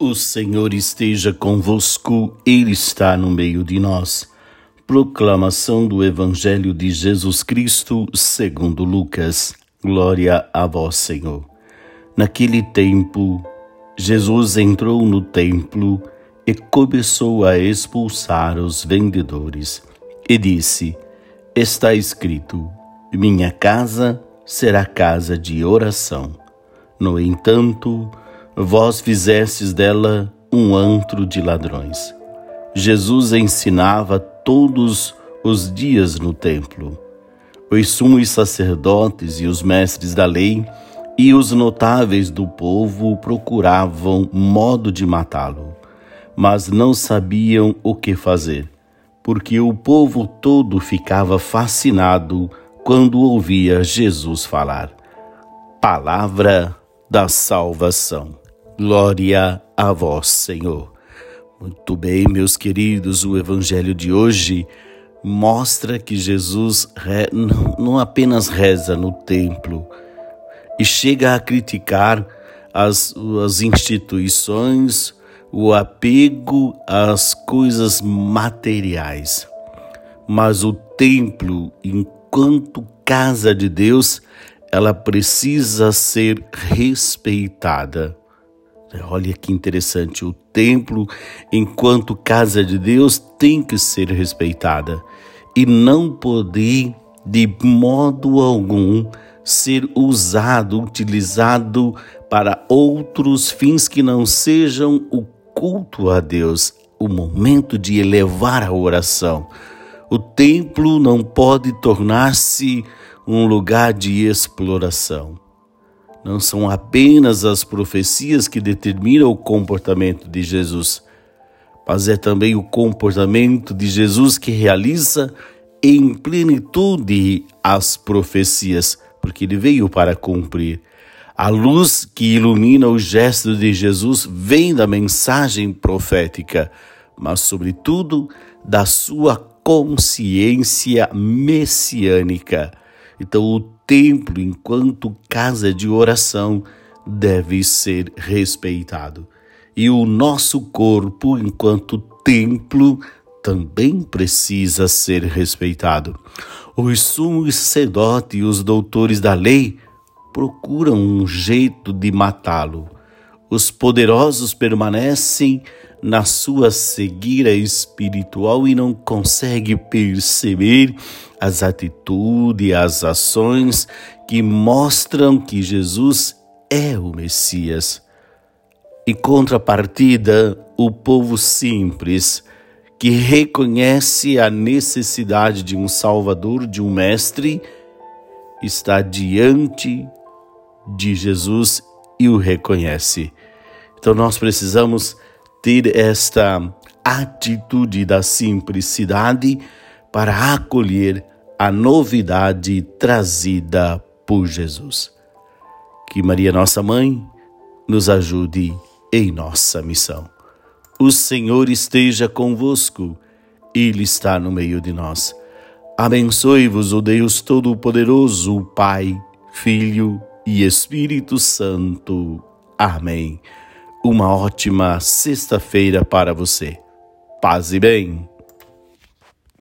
O Senhor esteja convosco, Ele está no meio de nós. Proclamação do Evangelho de Jesus Cristo, segundo Lucas. Glória a vós, Senhor. Naquele tempo, Jesus entrou no templo e começou a expulsar os vendedores. E disse: Está escrito: Minha casa será casa de oração. No entanto, vós fizestes dela um antro de ladrões. Jesus ensinava todos os dias no templo. Os sumos sacerdotes e os mestres da lei e os notáveis do povo procuravam modo de matá-lo, mas não sabiam o que fazer, porque o povo todo ficava fascinado quando ouvia Jesus falar. Palavra da salvação. Glória a vós, Senhor. Muito bem, meus queridos, o evangelho de hoje mostra que Jesus não apenas reza no templo e chega a criticar as, as instituições, o apego às coisas materiais, mas o templo, enquanto casa de Deus, ela precisa ser respeitada. Olha que interessante, o templo, enquanto casa de Deus, tem que ser respeitada e não poder, de modo algum, ser usado, utilizado para outros fins que não sejam o culto a Deus, o momento de elevar a oração. O templo não pode tornar-se um lugar de exploração. Não são apenas as profecias que determinam o comportamento de Jesus, mas é também o comportamento de Jesus que realiza em plenitude as profecias, porque ele veio para cumprir. A luz que ilumina o gesto de Jesus vem da mensagem profética, mas, sobretudo, da sua consciência messiânica. Então, o templo, enquanto casa de oração, deve ser respeitado. E o nosso corpo, enquanto templo, também precisa ser respeitado. Os sumos sacerdotes e os doutores da lei procuram um jeito de matá-lo. Os poderosos permanecem na sua cegueira espiritual e não consegue perceber as atitudes, as ações que mostram que Jesus é o Messias. Em contrapartida, o povo simples, que reconhece a necessidade de um Salvador, de um Mestre, está diante de Jesus e o reconhece. Então nós precisamos ter esta atitude da simplicidade para acolher a novidade trazida por Jesus. Que Maria, nossa mãe, nos ajude em nossa missão. O Senhor esteja convosco, Ele está no meio de nós. Abençoe-vos o Deus Todo-Poderoso, Pai, Filho e Espírito Santo. Amém. Uma ótima sexta-feira para você. Paz e bem.